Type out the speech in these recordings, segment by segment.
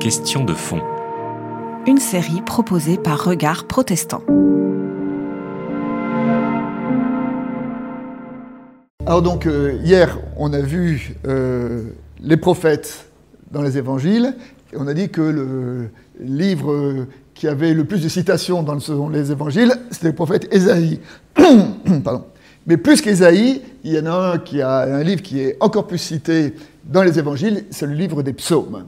Question de fond. Une série proposée par Regard Protestant. Alors donc euh, hier on a vu euh, les prophètes dans les évangiles et on a dit que le livre qui avait le plus de citations dans les évangiles c'était le prophète Ésaïe. Pardon. Mais plus qu'Ésaïe, il y en a un qui a un livre qui est encore plus cité dans les évangiles, c'est le livre des psaumes.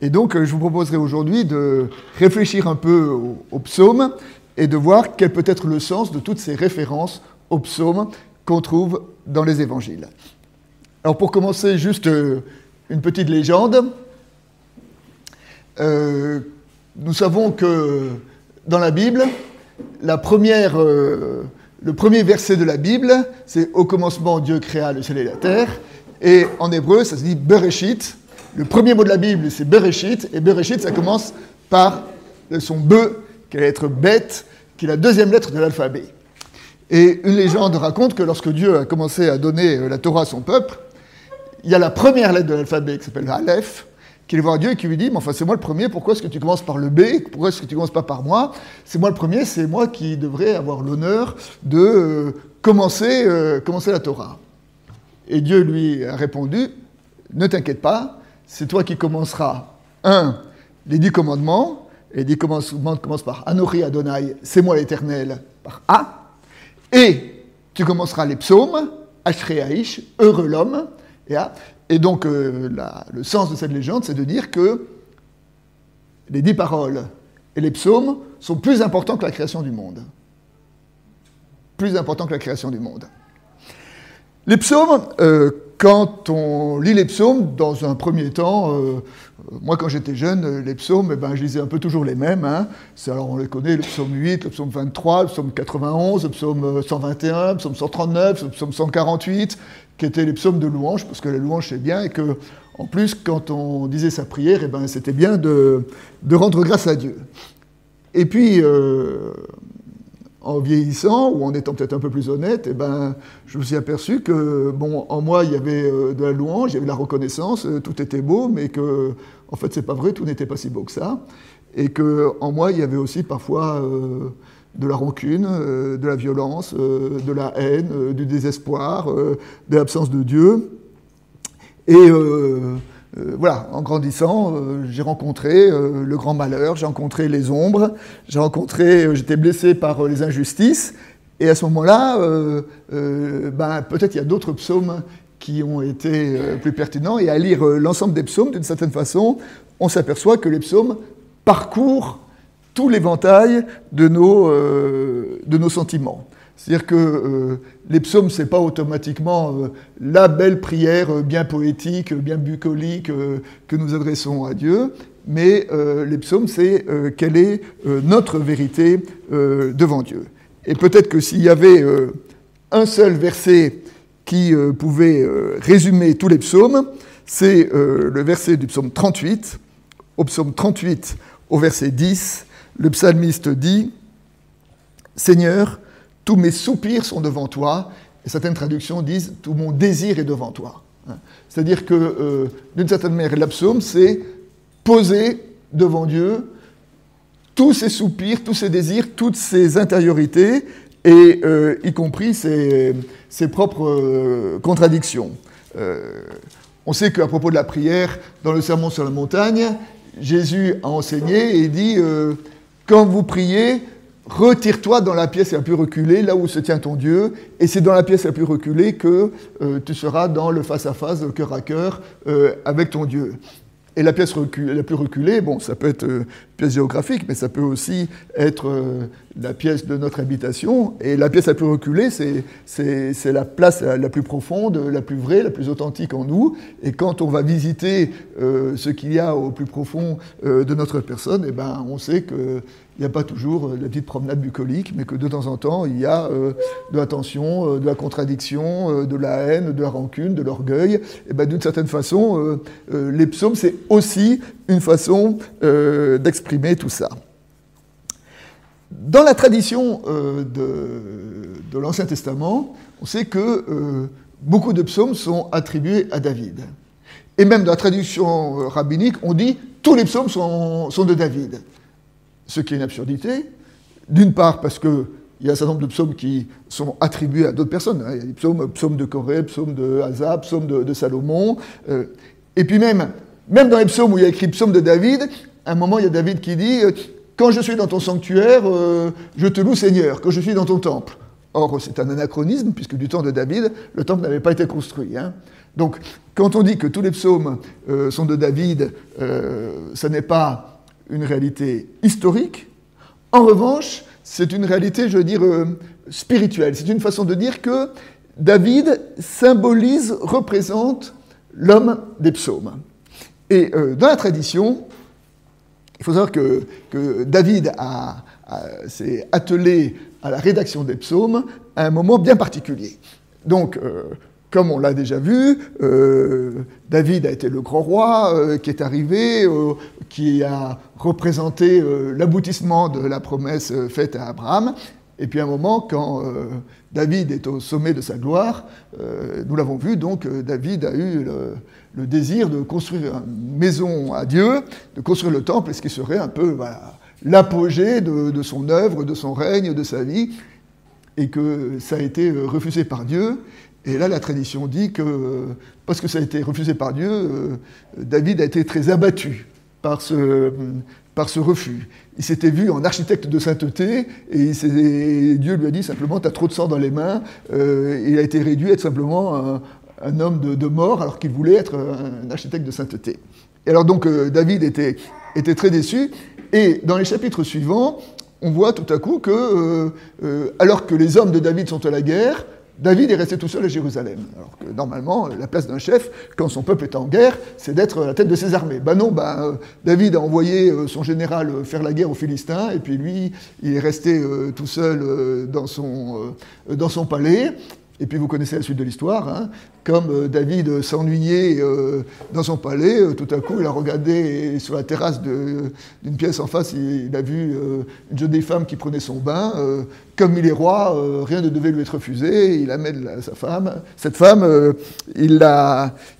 Et donc je vous proposerai aujourd'hui de réfléchir un peu aux, psaumes et de voir quel peut être le sens de toutes ces références aux psaumes qu'on trouve dans les évangiles. Alors pour commencer, juste euh, une petite légende. Euh, nous savons que dans la Bible, la première, euh, le premier verset de la Bible, c'est Au commencement, Dieu créa le ciel et la terre. Et en hébreu, ça se dit Bereshit. Le premier mot de la Bible, c'est Bereshit. Et Bereshit, ça commence par son be, qui va être bête, qui est la deuxième lettre de l'alphabet. Et une légende raconte que lorsque Dieu a commencé à donner la Torah à son peuple, il y a la première lettre de l'alphabet qui s'appelle Aleph, qui est voir Dieu et qui lui dit, mais enfin c'est moi le premier, pourquoi est-ce que tu commences par le B? Pourquoi est-ce que tu commences pas par moi? C'est moi le premier, c'est moi qui devrais avoir l'honneur de euh, commencer, euh, commencer la Torah. Et Dieu lui a répondu, ne t'inquiète pas, c'est toi qui commenceras, un, les dix commandements, les dix commandements commencent par Anori Adonai, c'est moi l'éternel, par A, et tu commenceras les psaumes, Ashreaïch, heureux l'homme. Et, donc, euh, le sens de cette légende, c'est de dire que les dix paroles et les psaumes sont plus importants que la création du monde. Plus importants que la création du monde. Les psaumes, euh, quand on lit les psaumes, dans un premier temps, euh, moi quand j'étais jeune, les psaumes, eh ben, je lisais un peu toujours les mêmes. Hein. Alors on les connaît, le psaume 8, le psaume 23, le psaume 91, le psaume 121, le psaume 139, le psaume 148, qui étaient les psaumes de louange, parce que la louange c'est bien, et que en plus quand on disait sa prière, eh ben, c'était bien de, de, rendre grâce à Dieu. Et puis, euh, en vieillissant, ou en étant peut-être un peu plus honnête, eh ben, je me suis aperçu que, bon, en moi, il y avait euh, de la louange, il y avait de la reconnaissance, euh, tout était beau, mais que, en fait, c'est pas vrai, tout n'était pas si beau que ça. Et que, en moi, il y avait aussi parfois de la rancune, de la violence, de la haine, du désespoir, de l'absence de Dieu. Et euh, voilà, en grandissant, euh, j'ai rencontré euh, le grand malheur, j'ai rencontré les ombres, j'ai rencontré, j'étais blessé par les injustices, et à ce moment-là, ben, peut-être il y a d'autres psaumes qui ont été plus pertinents, et à lire l'ensemble des psaumes, d'une certaine façon, on s'aperçoit que les psaumes parcourent tout l'éventail de nos, de nos sentiments. C'est-à-dire que euh, les psaumes, ce n'est pas automatiquement euh, la belle prière euh, bien poétique, bien bucolique que nous adressons à Dieu, mais les psaumes, c'est quelle est notre vérité devant Dieu. Et peut-être que s'il y avait un seul verset qui pouvait résumer tous les psaumes, c'est le verset du psaume 38. Au psaume 38, au verset 10, le psalmiste dit Seigneur, tous mes soupirs sont devant toi, certaines traductions disent tout mon désir est devant toi. Hein. C'est-à-dire que, euh, d'une certaine manière, l'absaume, c'est poser devant Dieu tous ses soupirs, tous ses désirs, toutes ses intériorités, et euh, y compris ses, propres euh, contradictions. on sait qu'à propos de la prière, dans le Sermon sur la montagne, Jésus a enseigné et dit Quand vous priez, retire-toi dans la pièce la plus reculée, là où se tient ton Dieu, et c'est dans la pièce la plus reculée que euh, tu seras dans le face-à-face, le cœur à cœur, euh, avec ton Dieu. Et la pièce la plus reculée, bon, ça peut être euh, pièce géographique, mais ça peut aussi être la pièce de notre habitation. Et la pièce la plus reculée, c'est la place la, plus profonde, la plus vraie, la plus authentique en nous. Et quand on va visiter ce qu'il y a au plus profond de notre personne, eh ben, on sait que il n'y a pas toujours euh, la petite promenade bucolique, mais que de temps en temps, il y a euh, de la tension, euh, de la contradiction, de la haine, de la rancune, de l'orgueil. Et ben, d'une certaine façon, les psaumes, c'est aussi une façon d'exprimer tout ça. Dans la tradition de, de l'Ancien Testament, on sait que beaucoup de psaumes sont attribués à David. Et même dans la traduction rabbinique, on dit tous les psaumes sont, de David. Ce qui est une absurdité. D'une part, parce que il y a un certain nombre de psaumes qui sont attribués à d'autres personnes. Hein. Il y a des psaumes, de Corée, psaumes de Hazab, psaumes de, Salomon. Euh, et puis même, même dans les psaumes où il y a écrit psaume de David, à un moment, il y a David qui dit euh, Quand je suis dans ton sanctuaire, euh, je te loue Seigneur, quand je suis dans ton temple. Or, c'est un anachronisme, puisque du temps de David, le temple n'avait pas été construit. Hein. Donc, quand on dit que tous les psaumes sont de David, ce n'est pas une réalité historique. En revanche, c'est une réalité, je veux dire, euh, spirituelle. C'est une façon de dire que David symbolise, représente l'homme des psaumes. Et euh, dans la tradition, il faut savoir que, David s'est attelé à la rédaction des psaumes à un moment bien particulier. Donc, euh, comme on l'a déjà vu, euh, David a été le grand roi euh, qui est arrivé, qui a représenté l'aboutissement de la promesse faite à Abraham. Et puis à un moment, quand David est au sommet de sa gloire, nous l'avons vu, donc David a eu désir de construire une maison à Dieu, de construire le temple, ce qui serait un peu l'apogée de, son œuvre, de son règne, de sa vie, et que ça a été refusé par Dieu. Et là, la tradition dit que, parce que ça a été refusé par Dieu, euh, David a été très abattu par ce, refus. Il s'était vu en architecte de sainteté et, Dieu lui a dit simplement, tu as trop de sang dans les mains. Euh, il a été réduit à être simplement un, homme de, mort alors qu'il voulait être un, architecte de sainteté. Et alors donc euh, David était, était très déçu. Et dans les chapitres suivants, on voit tout à coup que, alors que les hommes de David sont à la guerre, David est resté tout seul à Jérusalem. Alors que normalement, la place d'un chef, quand son peuple est en guerre, c'est d'être à la tête de ses armées. Ben non, ben, David a envoyé euh, son général faire la guerre aux Philistins, et puis lui, il est resté euh, tout seul dans son, dans son palais. Et puis vous connaissez la suite de l'histoire. Hein. Comme euh, David s'ennuyait euh, dans son palais, euh, tout à coup il a regardé sur la terrasse d'une pièce en face, il, a vu une jeune femme qui prenait son bain. comme il est roi, rien ne devait lui être refusé. Il amène sa femme. Cette femme, il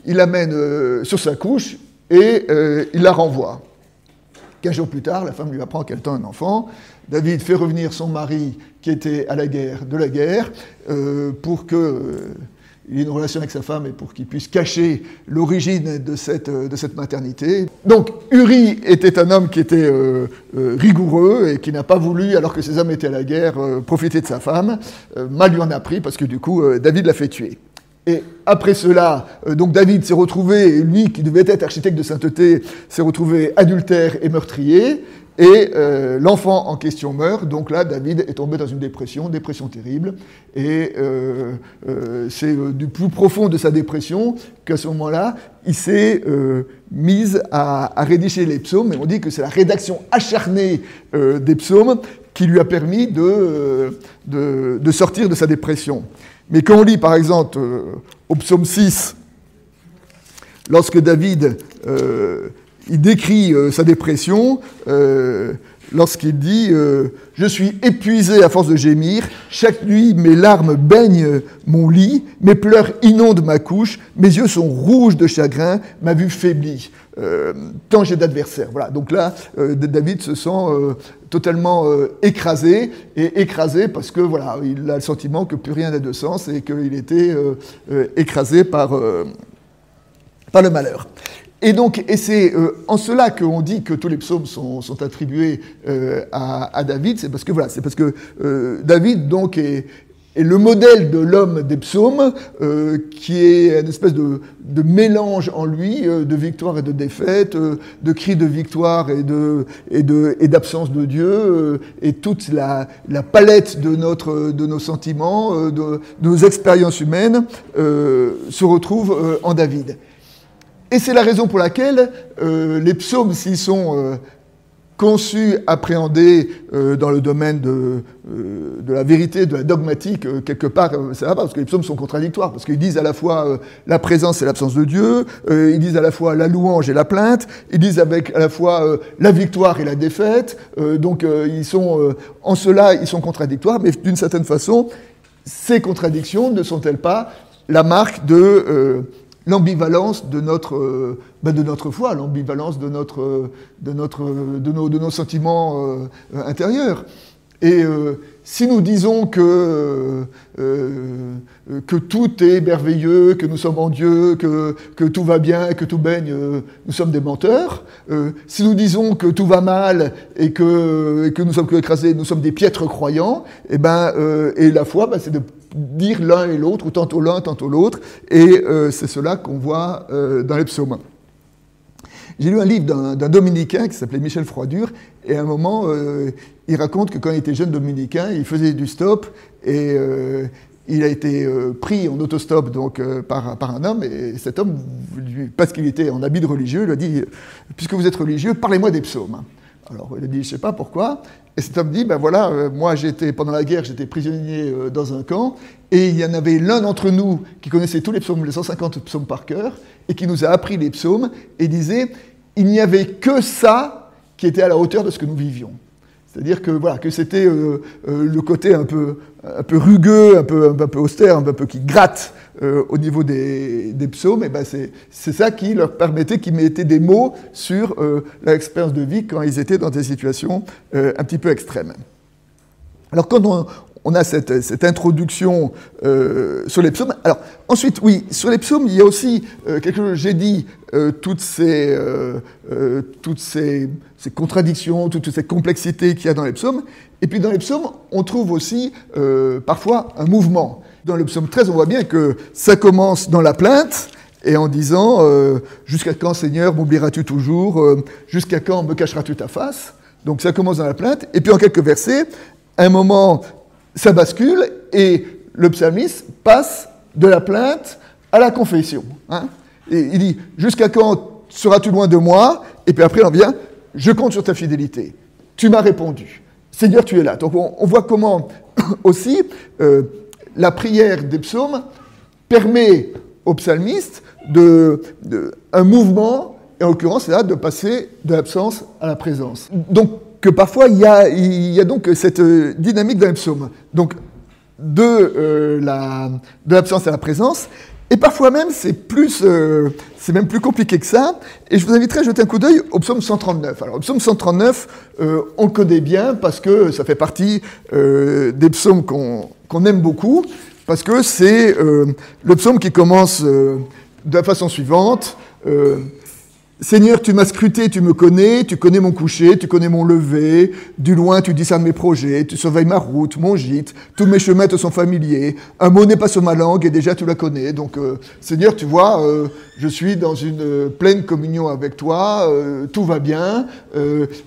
l'amène sur sa couche et il la renvoie. Quinze jours plus tard, la femme lui apprend qu'elle tend un enfant. David fait revenir son mari qui était à la guerre de la guerre euh, pour qu'il euh, ait une relation avec sa femme et pour qu'il puisse cacher l'origine de cette, euh, de cette maternité. Donc Uri était un homme qui était rigoureux et qui n'a pas voulu, alors que ses hommes étaient à la guerre, profiter de sa femme. mal lui en a pris parce que du coup David l'a fait tuer. Et après cela, donc David s'est retrouvé, lui qui devait être architecte de sainteté, s'est retrouvé adultère et meurtrier. Et euh, l'enfant en question meurt, donc là, David est tombé dans une dépression, dépression terrible. Et euh, euh, c'est du plus profond de sa dépression qu'à ce moment-là, il s'est mis à, rédiger les psaumes. Et on dit que c'est la rédaction acharnée des psaumes qui lui a permis de, de, sortir de sa dépression. Mais quand on lit, par exemple, au psaume 6, lorsque David il décrit euh, sa dépression euh, lorsqu'il dit euh, Je suis épuisé à force de gémir, chaque nuit mes larmes baignent mon lit, mes pleurs inondent ma couche, mes yeux sont rouges de chagrin, ma vue faiblit. tant j'ai d'adversaires. Voilà. Donc là, David se sent totalement écrasé et écrasé parce que voilà, il a le sentiment que plus rien n'a de sens et qu'il était écrasé par, par le malheur. Et donc, et c'est euh, en cela qu'on dit que tous les psaumes sont, attribués euh, à, David, c'est parce que voilà, c'est parce que euh, David donc est, le modèle de l'homme des psaumes, qui est une espèce de, mélange en lui de victoire et de défaite, de cris de victoire et d'absence de Dieu, et toute la, palette de nos sentiments, de, de nos expériences humaines se retrouve en David. Et c'est la raison pour laquelle euh, les psaumes, s'ils sont euh, conçus, appréhendés euh, dans le domaine de, de, la vérité, de la dogmatique, quelque part, ça va pas, parce que les psaumes sont contradictoires, parce qu'ils disent à la fois la présence et l'absence de Dieu, ils disent à la fois la louange et la plainte, ils disent avec à la fois la victoire et la défaite, donc ils sont, en cela, ils sont contradictoires, mais d'une certaine façon, ces contradictions ne sont-elles pas la marque de l'ambivalence de notre, ben de notre foi, l'ambivalence de, notre, de, notre, de, nos, de nos sentiments intérieurs. Et si nous disons que, euh, que tout est merveilleux, que nous sommes en Dieu, que, que tout va bien, que tout baigne, euh, nous sommes des menteurs. Euh, si nous disons que tout va mal et que, que nous sommes que écrasés, nous sommes des piètres croyants, et, eh ben, et la foi, ben, c'est de dire l'un et l'autre, ou tantôt l'un, tantôt l'autre, et c'est cela qu'on voit dans les psaumes. J'ai lu un livre d'un dominicain qui s'appelait Michel Froidure, et à un moment, euh, il raconte que quand il était jeune dominicain, il faisait du stop, et euh, il a été euh, pris en autostop donc, par, par, un homme, et cet homme, parce qu'il était en habit de religieux, lui a dit, puisque vous êtes religieux, parlez-moi des psaumes. Alors il a dit, je sais pas pourquoi. Et cet homme dit, ben voilà, moi j'étais pendant la guerre, j'étais prisonnier dans un camp, et il y en avait l'un d'entre nous qui connaissait tous les psaumes, les 150 psaumes par cœur, et qui nous a appris les psaumes, et disait, il n'y avait que ça qui était à la hauteur de ce que nous vivions. C'est-à-dire que, voilà, que c'était euh, euh, le côté un peu, un peu rugueux, un peu, un peu austère, un peu qui gratte euh, au niveau des, psaumes, et ben c'est ça qui leur permettait, qui mettait des mots sur l'expérience de vie quand ils étaient dans des situations un petit peu extrêmes. Alors quand on, a cette, introduction euh, sur les psaumes. Alors, ensuite, oui, sur les psaumes, il y a aussi euh, quelque chose, j'ai dit, euh, toutes, ces, toutes ces, contradictions, toutes ces complexités qu'il y a dans les psaumes. Et puis, dans les psaumes, on trouve aussi parfois un mouvement. Dans le psaume 13, on voit bien que ça commence dans la plainte, et en disant Jusqu'à quand, Seigneur, m'oublieras-tu toujours Jusqu'à quand me cacheras-tu ta face? Donc, ça commence dans la plainte. Et puis, en quelques versets, un moment, ça bascule et le psalmiste passe de la plainte à la confession. Hein. et il dit Jusqu'à quand seras-tu loin de moi? Et puis après, on vient Je compte sur ta fidélité. Tu m'as répondu. Seigneur, tu es là. Donc on, voit comment aussi euh, la prière des psaumes permet au psalmiste de, un mouvement, et en l'occurrence, c'est là de passer de l'absence à la présence. Donc que parfois il y, a, donc cette euh, dynamique dans les psaumes. Donc de euh, l'absence à la présence. Et parfois même, c'est plus, euh, même plus compliqué que ça. Et je vous inviterai à jeter un coup d'œil au psaume 139. Alors, le psaume 139, on le connaît bien parce que ça fait partie des psaumes qu'on aime beaucoup, parce que c'est le psaume qui commence de la façon suivante. Seigneur, tu m'as scruté, tu me connais, tu connais mon coucher, tu connais mon lever, du loin tu discernes mes projets, tu surveilles ma route, mon gîte, tous mes chemins te sont familiers, un mot n'est pas sur ma langue et déjà tu la connais. Donc euh, Seigneur, tu vois, euh, je suis dans une euh, pleine communion avec toi, tout va bien,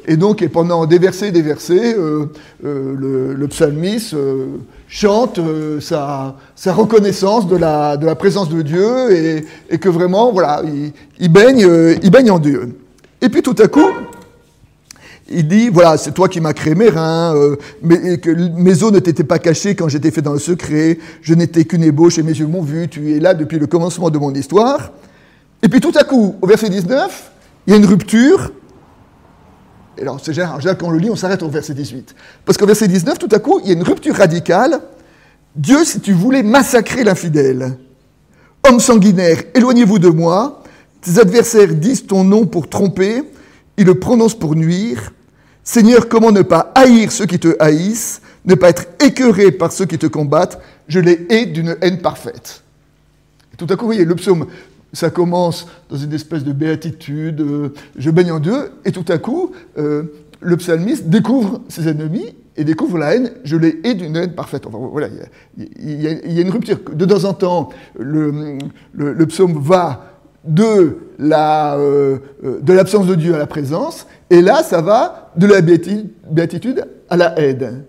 et donc pendant des versets et des versets, le, le, psalmiste chante euh, sa, reconnaissance de la, présence de Dieu et, et que vraiment, voilà, il, baigne, euh, il baigne en Dieu. Et puis tout à coup, il dit, voilà, c'est toi qui m'as créé mes reins, euh, mais, que mes os ne t'étaient pas cachés quand j'étais fait dans le secret, je n'étais qu'une ébauche et mes yeux m'ont vu, tu es là depuis le commencement de mon histoire. Et puis tout à coup, au verset 19, il y a une rupture, et alors, c'est général, quand on le lit, on s'arrête au verset 18. Parce qu'au verset 19, tout à coup, il y a une rupture radicale. Dieu, si tu voulais massacrer l'infidèle, homme sanguinaire, éloignez-vous de moi. Tes adversaires disent ton nom pour tromper, ils le prononcent pour nuire. Seigneur, comment ne pas haïr ceux qui te haïssent, ne pas être écœuré par ceux qui te combattent? Je les hais d'une haine parfaite. tout à coup, vous voyez, le psaume ça commence dans une espèce de béatitude, euh, je baigne en Dieu, et tout à coup, euh, le psalmiste découvre ses ennemis et découvre la haine, je les hais d'une haine parfaite. Enfin, voilà, il y, a, une rupture. De temps en temps, le, psaume va euh, de l'absence de Dieu à la présence, et là, ça va de la béatitude à la haine.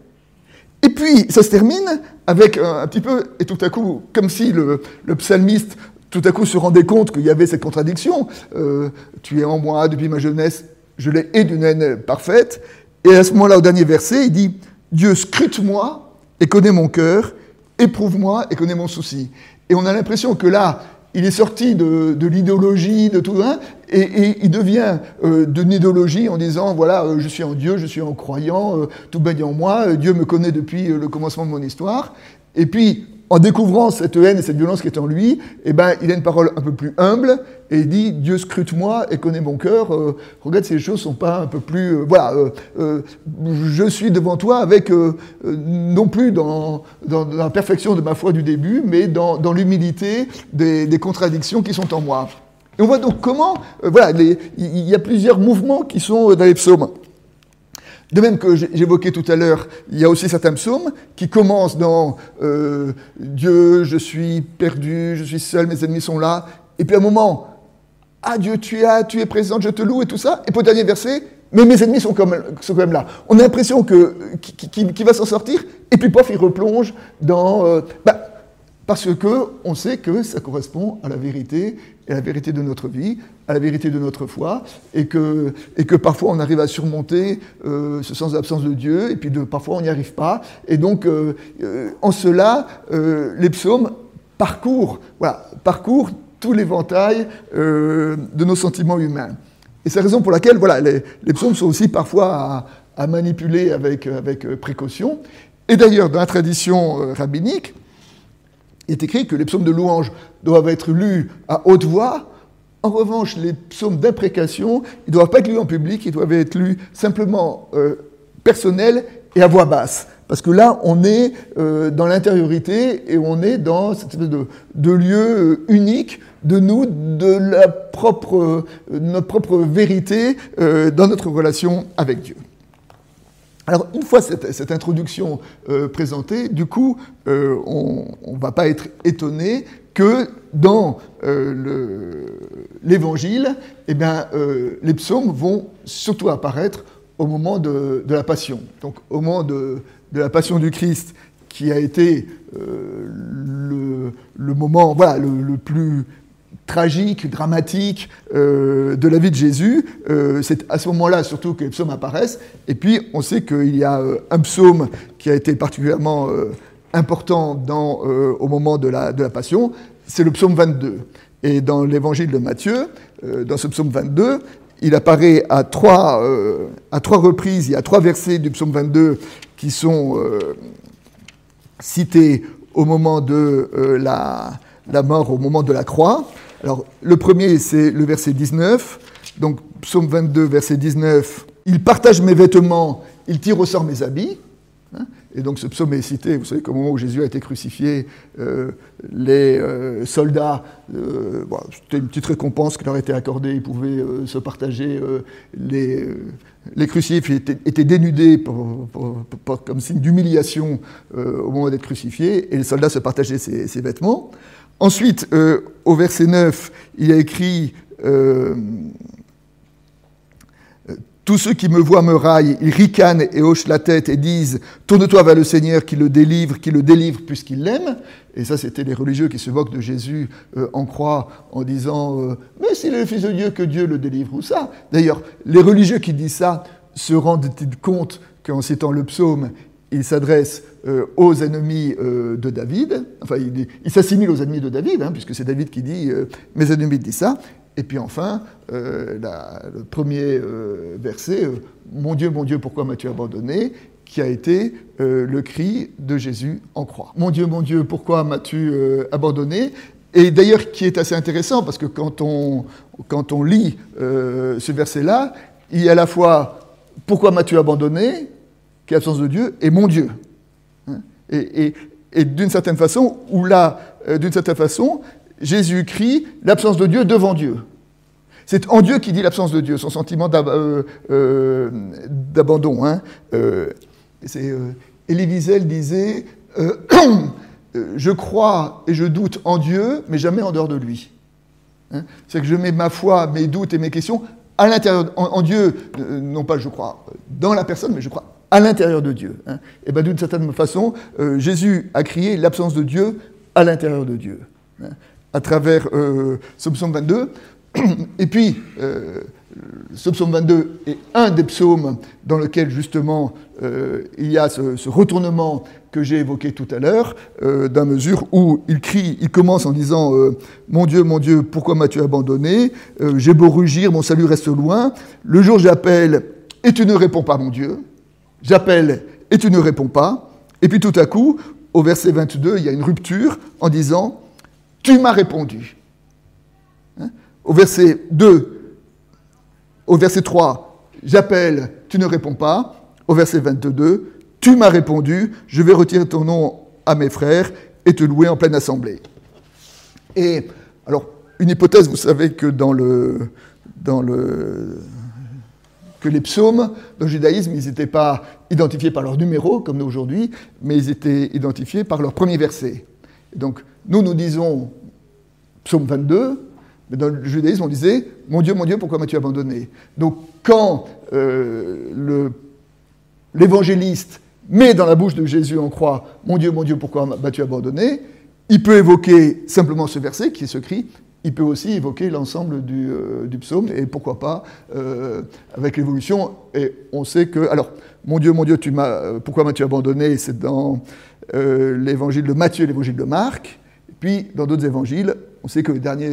Et puis, ça se termine avec un, petit peu, et tout à coup, comme si le psalmiste tout à coup se rendait compte qu'il y avait cette contradiction. Euh, tu es en moi depuis ma jeunesse, je l'ai et d'une haine parfaite. Et à ce moment-là, au dernier verset, il dit Dieu scrute-moi et connaît mon cœur, éprouve-moi et connaît mon souci. Et on a l'impression que là, il est sorti de, l'idéologie, de tout ça, et, il devient euh, de en disant voilà, euh, je suis en Dieu, je suis en croyant, tout baigne en moi, Dieu me connaît depuis le commencement de mon histoire. Et puis, en découvrant cette haine et cette violence qui est en lui, eh ben, il a une parole un peu plus humble et il dit Dieu scrute-moi et connaît mon cœur. Euh, regarde si les choses sont pas un peu plus. Euh, voilà, euh, je suis devant toi avec, non plus dans, la perfection de ma foi du début, mais dans, l'humilité des, des, contradictions qui sont en moi. Et on voit donc comment, voilà, il y a plusieurs mouvements qui sont dans les psaumes. De même que j'évoquais tout à l'heure, il y a aussi certains psaumes qui commencent dans euh, Dieu, je suis perdu, je suis seul, mes ennemis sont là. Et puis à un moment, Ah Dieu, tu es tu es présent, je te loue et tout ça. Et pour le dernier verset, mais mes ennemis sont quand même, sont même là. On a l'impression qu'il va s'en sortir, et puis pof, il replonge dans. Euh, bah, parce que on sait que ça correspond à la vérité, à la vérité de notre vie, à la vérité de notre foi, et que, et que parfois on arrive à surmonter euh, ce sens d'absence de Dieu, et puis de, parfois on n'y arrive pas. Et donc, euh, euh, en cela, les psaumes parcourent, voilà, parcourent tout l'éventail de nos sentiments humains. Et c'est la raison pour laquelle voilà, les, psaumes sont aussi parfois à, à manipuler avec, avec précaution. Et d'ailleurs, dans la tradition rabbinique, il est écrit que les psaumes de louange doivent être lus à haute voix. En revanche, les psaumes d'imprécation, ils ne doivent pas être lus en public, ils doivent être lus simplement euh, personnels et à voix basse. Parce que là, on est euh, dans l'intériorité et on est dans cette espèce de, lieu euh, unique de nous, de notre propre vérité dans notre relation avec Dieu. Alors, une fois cette, introduction euh, présentée, du coup, euh, on ne va pas être étonné que dans euh, l'Évangile, eh bien, les psaumes vont surtout apparaître au moment de, la Passion. Donc, au moment de, la Passion du Christ, qui a été le, moment voilà, le plus tragique, dramatique euh, de la vie de Jésus. Euh, c'est à ce moment-là surtout que les psaumes apparaissent. Et puis on sait qu'il y a euh, un psaume qui a été particulièrement important au moment de la, de la Passion, c'est le psaume 22. Et dans l'évangile de Matthieu, dans ce psaume 22, il apparaît à trois, à trois reprises, il y a trois versets du psaume 22 qui sont cités au moment de la, la mort, au moment de la croix. Alors, le premier, c'est le verset 19. Donc, psaume 22, verset 19. Il partage mes vêtements, il tire au sort mes habits. Hein. et donc, ce psaume est cité, vous savez qu'au moment où Jésus a été crucifié, euh, les euh, soldats, euh, c'était une petite récompense qui leur était accordée, ils pouvaient se partager. les, les crucifix étaient, dénudés comme signe d'humiliation au moment d'être crucifiés, et les soldats se partageaient ces vêtements. Ensuite, euh, au verset 9, il a écrit euh, Tous ceux qui me voient me raillent, ils ricanent et hochent la tête et disent Tourne-toi vers le Seigneur qui le délivre, qui le délivre puisqu'il l'aime. Et ça, c'était les religieux qui se moquent de Jésus euh, en croix en disant Mais s'il est le Fils de Dieu, que Dieu le délivre ou ça. D'ailleurs, les religieux qui disent ça se rendent-ils compte qu'en citant le psaume, il s'adresse euh, aux ennemis euh, de David, enfin il, s'assimile aux ennemis de David, hein, puisque c'est David qui dit euh, Mes ennemis disent ça. Et puis enfin, le premier verset Mon Dieu, mon Dieu, pourquoi m'as-tu abandonné? qui a été le cri de Jésus en croix. Mon Dieu, mon Dieu, pourquoi m'as-tu abandonné? Et d'ailleurs, qui est assez intéressant, parce que quand on, quand on lit ce verset-là, il y a à la fois Pourquoi m'as-tu abandonné? Qui est l'absence de Dieu, et mon Dieu. Hein? Et, d'une certaine façon, ou là, euh, d'une certaine façon, Jésus crie l'absence de Dieu devant Dieu. C'est en Dieu qui dit l'absence de Dieu, son sentiment euh, euh, d'abandon. Hein. Elie Wiesel disait Je crois et je doute en Dieu, mais jamais en dehors de lui. Hein? C'est que je mets ma foi, mes doutes et mes questions à l'intérieur, en, Dieu, non pas je crois dans la personne, mais je crois à l'intérieur de Dieu. Hein. Et bien d'une certaine façon, euh, Jésus a crié l'absence de Dieu à l'intérieur de Dieu, hein, à travers euh, psaume 22. Et puis, euh, psaume 22 est un des psaumes dans lequel justement il y a ce, retournement que j'ai évoqué tout à l'heure, dans mesure où il crie, il commence en disant Mon Dieu, mon Dieu, pourquoi m'as-tu abandonné? J'ai beau rugir, mon salut reste loin. Le jour j'appelle et tu ne réponds pas, mon Dieu. J'appelle et tu ne réponds pas. Et puis tout à coup, au verset 22, il y a une rupture en disant Tu m'as répondu. Hein? au verset 2, au verset 3, J'appelle, tu ne réponds pas. Au verset 22, Tu m'as répondu, je vais retirer ton nom à mes frères et te louer en pleine assemblée. Et alors, une hypothèse, vous savez que dans le, dans le, que les psaumes dans le judaïsme, ils n'étaient pas identifiés par leur numéro, comme nous aujourd'hui, mais ils étaient identifiés par leur premier verset. donc, nous, nous disons psaume 22, mais dans le judaïsme, on disait Mon Dieu, mon Dieu, pourquoi m'as-tu abandonné? Donc, quand euh, l'évangéliste met dans la bouche de Jésus en croix Mon Dieu, mon Dieu, pourquoi m'as-tu abandonné? Il peut évoquer simplement ce verset qui est ce cri, il peut aussi évoquer l'ensemble du, euh, psaume, et pourquoi pas, euh, avec l'évolution, et on sait que, alors, mon Dieu, mon Dieu, tu m'as, euh, pourquoi m'as-tu abandonné? C'est dans l'évangile de Matthieu et l'évangile de Marc, et puis dans d'autres évangiles, on sait que les dernières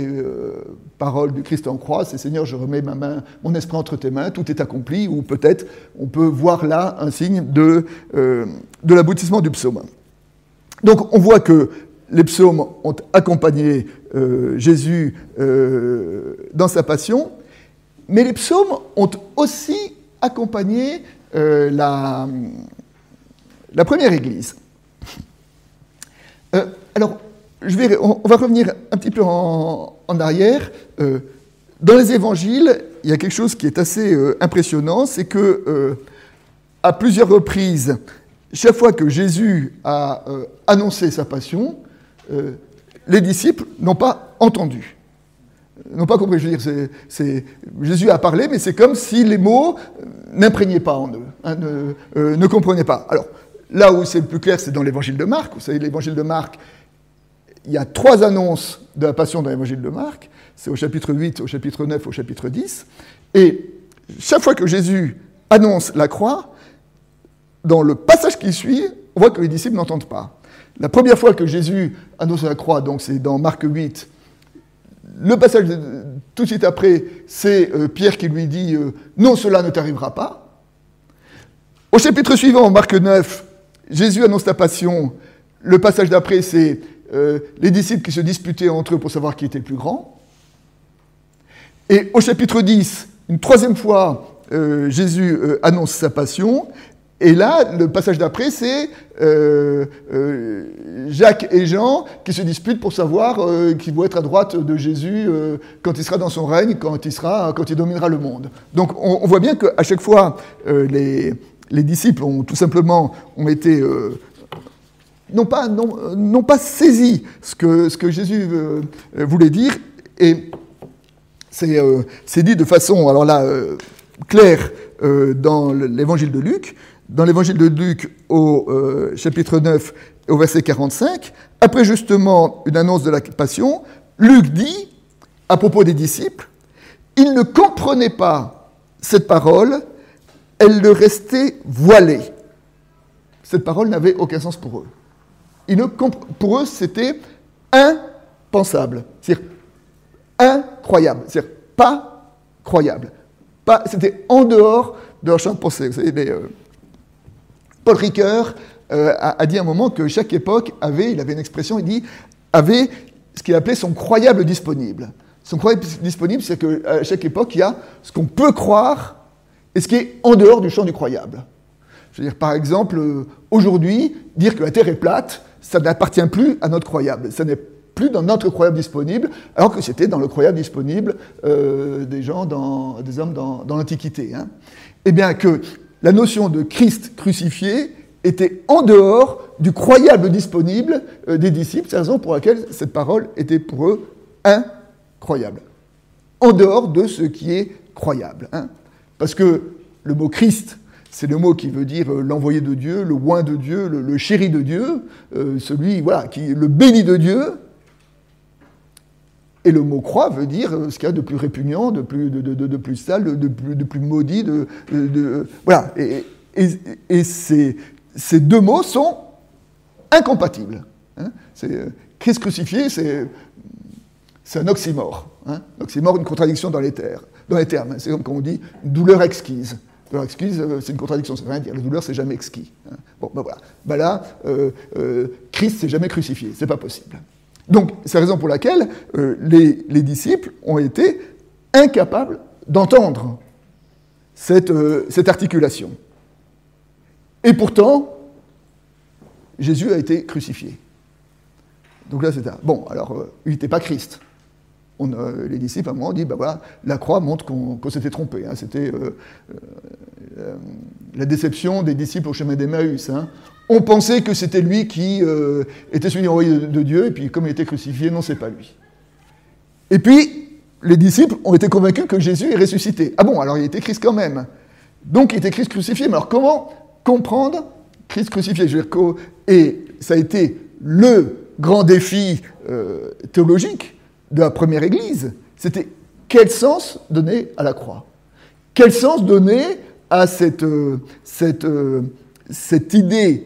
paroles du Christ en croix, c'est Seigneur, je remets ma main, mon esprit entre tes mains, tout est accompli, ou peut-être on peut voir là un signe de, de l'aboutissement du psaume. Donc on voit que les psaumes ont accompagné euh, Jésus euh, dans sa passion, mais les psaumes ont aussi accompagné euh, la, première Église. alors, on, va revenir un petit peu en, en arrière. dans les évangiles, il y a quelque chose qui est assez impressionnant, c'est que à plusieurs reprises, chaque fois que Jésus a annoncé sa passion, euh, les disciples n'ont pas entendu. N'ont pas compris. Jésus a parlé, mais c'est comme si les mots euh, n'imprégnaient pas en eux, hein, euh, ne, comprenaient pas. Alors, là où c'est le plus clair, c'est dans l'évangile de Marc. Vous savez, l'évangile de Marc, il y a trois annonces de la passion dans l'évangile de Marc. C'est au chapitre 8, au chapitre 9, au chapitre 10. Et chaque fois que Jésus annonce la croix, dans le passage qui suit, on voit que les disciples n'entendent pas. La première fois que Jésus annonce la croix, donc c'est dans Marc 8, le passage tout de suite après, c'est euh, Pierre qui lui dit euh, Non, cela ne t'arrivera pas. Au chapitre suivant, Marc 9, Jésus annonce la passion. Le passage d'après, c'est euh, les disciples qui se disputaient entre eux pour savoir qui était le plus grand. Et au chapitre 10, une troisième fois, Jésus annonce sa passion. Et là, le passage d'après, c'est euh, euh, Jacques et Jean qui se disputent pour savoir euh, qui vont être à droite de Jésus quand il sera dans son règne, quand il, sera, quand il dominera le monde. Donc on, voit bien qu'à chaque fois, les, disciples ont tout simplement ont été non pas, pas saisi ce que, ce que Jésus voulait dire, et c'est dit de façon, alors là, claire dans l'évangile de Luc, dans l'évangile de Luc au euh, chapitre 9 au verset 45, après justement une annonce de la passion, Luc dit, à propos des disciples, ils ne comprenaient pas cette parole, elle leur restait voilée. Cette parole n'avait aucun sens pour eux. Pour eux, c'était impensable, c'est-à-dire incroyable, c'est-à-dire pas croyable. C'était en dehors de leur champ de pensée. Vous savez, euh, Paul Ricoeur euh, a, dit à un moment que chaque époque avait, il avait une expression, il dit, avait ce qu'il appelait son croyable disponible. Son croyable disponible, c'est qu'à chaque époque, il y a ce qu'on peut croire et ce qui est en dehors du champ du croyable. Je veux dire, par exemple, euh, aujourd'hui, dire que la Terre est plate, ça n'appartient plus à notre croyable. Ça n'est plus dans notre croyable disponible, alors que c'était dans le croyable disponible euh, des gens, des hommes dans, l'Antiquité. Hein. Eh bien, que la notion de Christ crucifié était en dehors du croyable disponible euh, des disciples. C'est la raison pour laquelle cette parole était pour eux incroyable. En dehors de ce qui est croyable. Hein. Parce que le mot Christ, c'est le mot qui veut dire euh, l'envoyé de Dieu, le oint de Dieu, le, chéri de Dieu, euh, celui, voilà, qui, le béni de Dieu. Et le mot croix veut dire ce qu'il y a de plus répugnant, de plus, de, plus sale, de, plus, de plus maudit. De, voilà. Et, ces, ces, deux mots sont incompatibles. Hein. c'est, euh, Christ crucifié, c'est, c'est un oxymore. Hein. oxymore, une contradiction dans les, terres, dans les termes. C'est comme quand on dit douleur exquise. Alors, excuse, c'est une contradiction, ça veut rien dire. La douleur, c'est jamais exquis. Hein. Bon, ben voilà. Ben là, Christ, c'est jamais crucifié. C'est pas possible. Donc, c'est la raison pour laquelle les, les, disciples ont été incapables d'entendre cette, cette articulation. Et pourtant, Jésus a été crucifié. Donc là, c'est. Bon, alors, euh, il n'était pas Christ. Euh, les disciples, à un moment, ont dit, ben voilà, la croix montre qu'on s'était trompé. Hein. C'était euh, la déception des disciples au chemin d'Emmaüs. Hein. On pensait que c'était lui qui était celui envoyé de, Dieu, et puis comme il était crucifié, non, c'est pas lui. Et puis, les disciples ont été convaincus que Jésus est ressuscité. Ah bon, alors il était Christ quand même. Donc il était Christ crucifié. Mais alors comment comprendre Christ crucifié? Et ça a été le grand défi euh, théologique de la première Église. C'était quel sens donner à la croix? Quel sens donner à cette, euh, euh, idée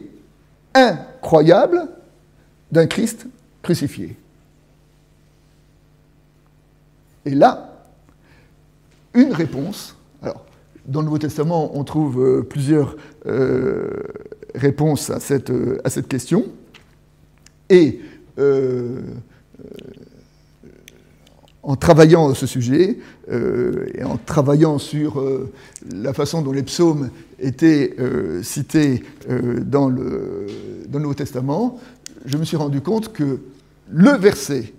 incroyable d'un Christ crucifié Et là, une réponse. Alors, dans le Nouveau Testament, on trouve plusieurs réponses à cette, à cette question. Et euh, euh, en travaillant ce sujet euh, et en travaillant sur la façon dont les psaumes étaient cités dans le, dans, le, Nouveau Testament, je me suis rendu compte que le verset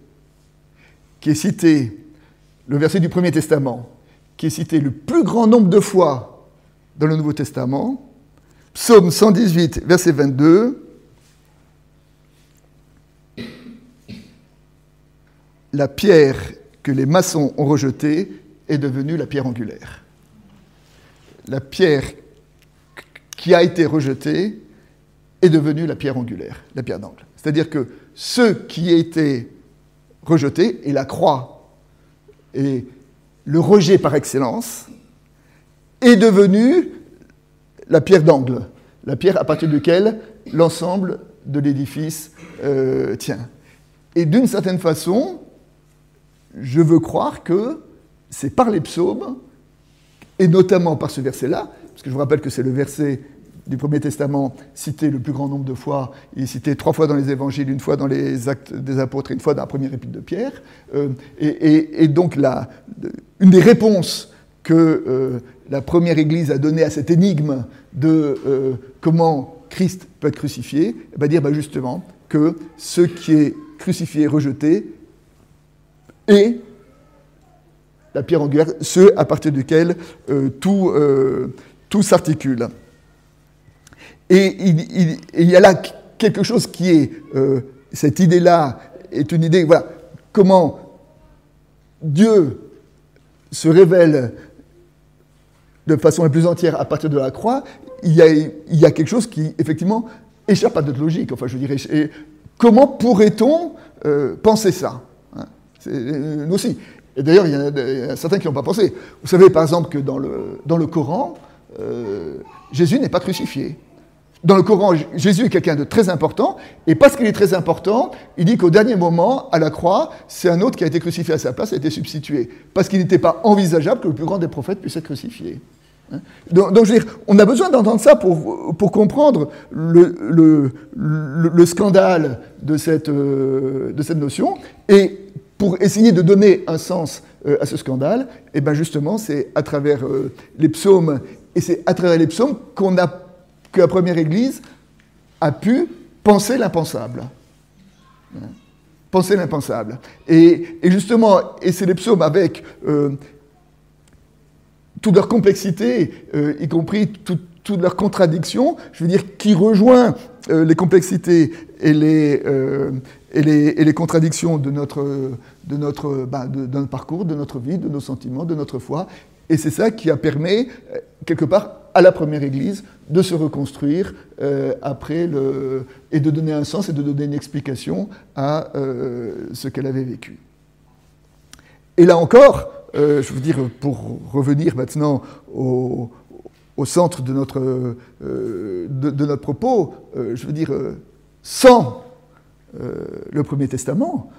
qui est cité, le verset du Premier Testament, qui est cité le plus grand nombre de fois dans le Nouveau Testament, psaume 118, verset 22, la pierre que les maçons ont rejetée est devenue la pierre angulaire. La pierre qui a été rejetée est devenue la pierre angulaire, la pierre d'angle. C'est-à-dire que ce qui a été rejeté, et la croix, et le rejet par excellence, est devenu la pierre d'angle, la pierre à partir de laquelle l'ensemble de l'édifice euh, tient. Et d'une certaine façon, je veux croire que c'est par les psaumes, et notamment par ce verset-là, parce que je vous rappelle que c'est le verset du Premier Testament cité le plus grand nombre de fois, il est cité trois fois dans les évangiles, une fois dans les actes des apôtres et une fois dans la première épître de Pierre. Euh, et, donc une des réponses que euh, la première Église a données à cette énigme de euh, comment Christ peut être crucifié, va dire bah, justement que ce qui est crucifié, rejeté, et la pierre angulaire, ce à partir duquel tout, s'articule. Et il, y a là quelque chose qui est, euh, cette idée-là est une idée, voilà, comment Dieu se révèle de façon la plus entière à partir de la croix, il y a, il y a quelque chose qui, effectivement, échappe à notre logique. Enfin, je dirais, et comment pourrait-on penser ça nous aussi. Et d'ailleurs, il, y, a certains qui n'ont pas pensé. Vous savez, par exemple, que dans le, dans le Coran, euh, Jésus n'est pas crucifié. Dans le Coran, Jésus est quelqu'un de très important, et parce qu'il est très important, il dit qu'au dernier moment, à la croix, c'est un autre qui a été crucifié à sa place, a été substitué, parce qu'il n'était pas envisageable que le plus grand des prophètes puisse être crucifié. Hein. donc, je veux dire, on a besoin d'entendre ça pour, pour comprendre le, le, le, scandale de cette, euh, de cette notion, et pour essayer de donner un sens euh, à ce scandale, et eh bien justement, c'est à travers les psaumes, et c'est à travers les psaumes qu'on a, que la première Église a pu penser l'impensable. Penser l'impensable. Et, justement, et c'est les psaumes avec euh, toute leur complexité, y compris toute leur contradiction, je veux dire, qui rejoint les complexités et les, et les, contradictions de notre, de, notre, bah, de, notre parcours, de notre vie, de nos sentiments, de notre foi. Et c'est ça qui a permis, euh, quelque part, à la première Église de se reconstruire euh, après le, et de donner un sens et de donner une explication à euh, ce qu'elle avait vécu. Et là encore, je veux dire, pour revenir maintenant au, au centre de notre, de, notre propos, je veux dire, sans le Premier Testament,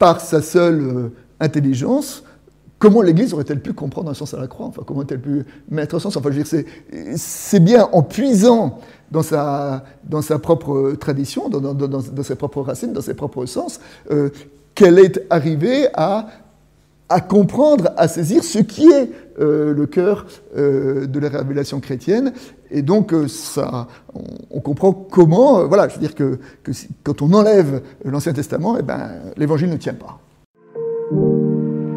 par sa seule intelligence, comment l'Église aurait-elle pu comprendre un sens à la croix Enfin, comment aurait-elle pu mettre un sens Enfin, je veux dire, c'est bien en puisant dans sa, propre tradition, dans, ses propres racines, dans ses propres sens, euh, qu'elle est arrivée à, comprendre, à saisir ce qui est euh, le cœur euh, de la révélation chrétienne. Et donc, ça, on, comprend comment, voilà, je veux dire que, que quand on enlève l'Ancien Testament, eh ben, l'Évangile ne tient pas.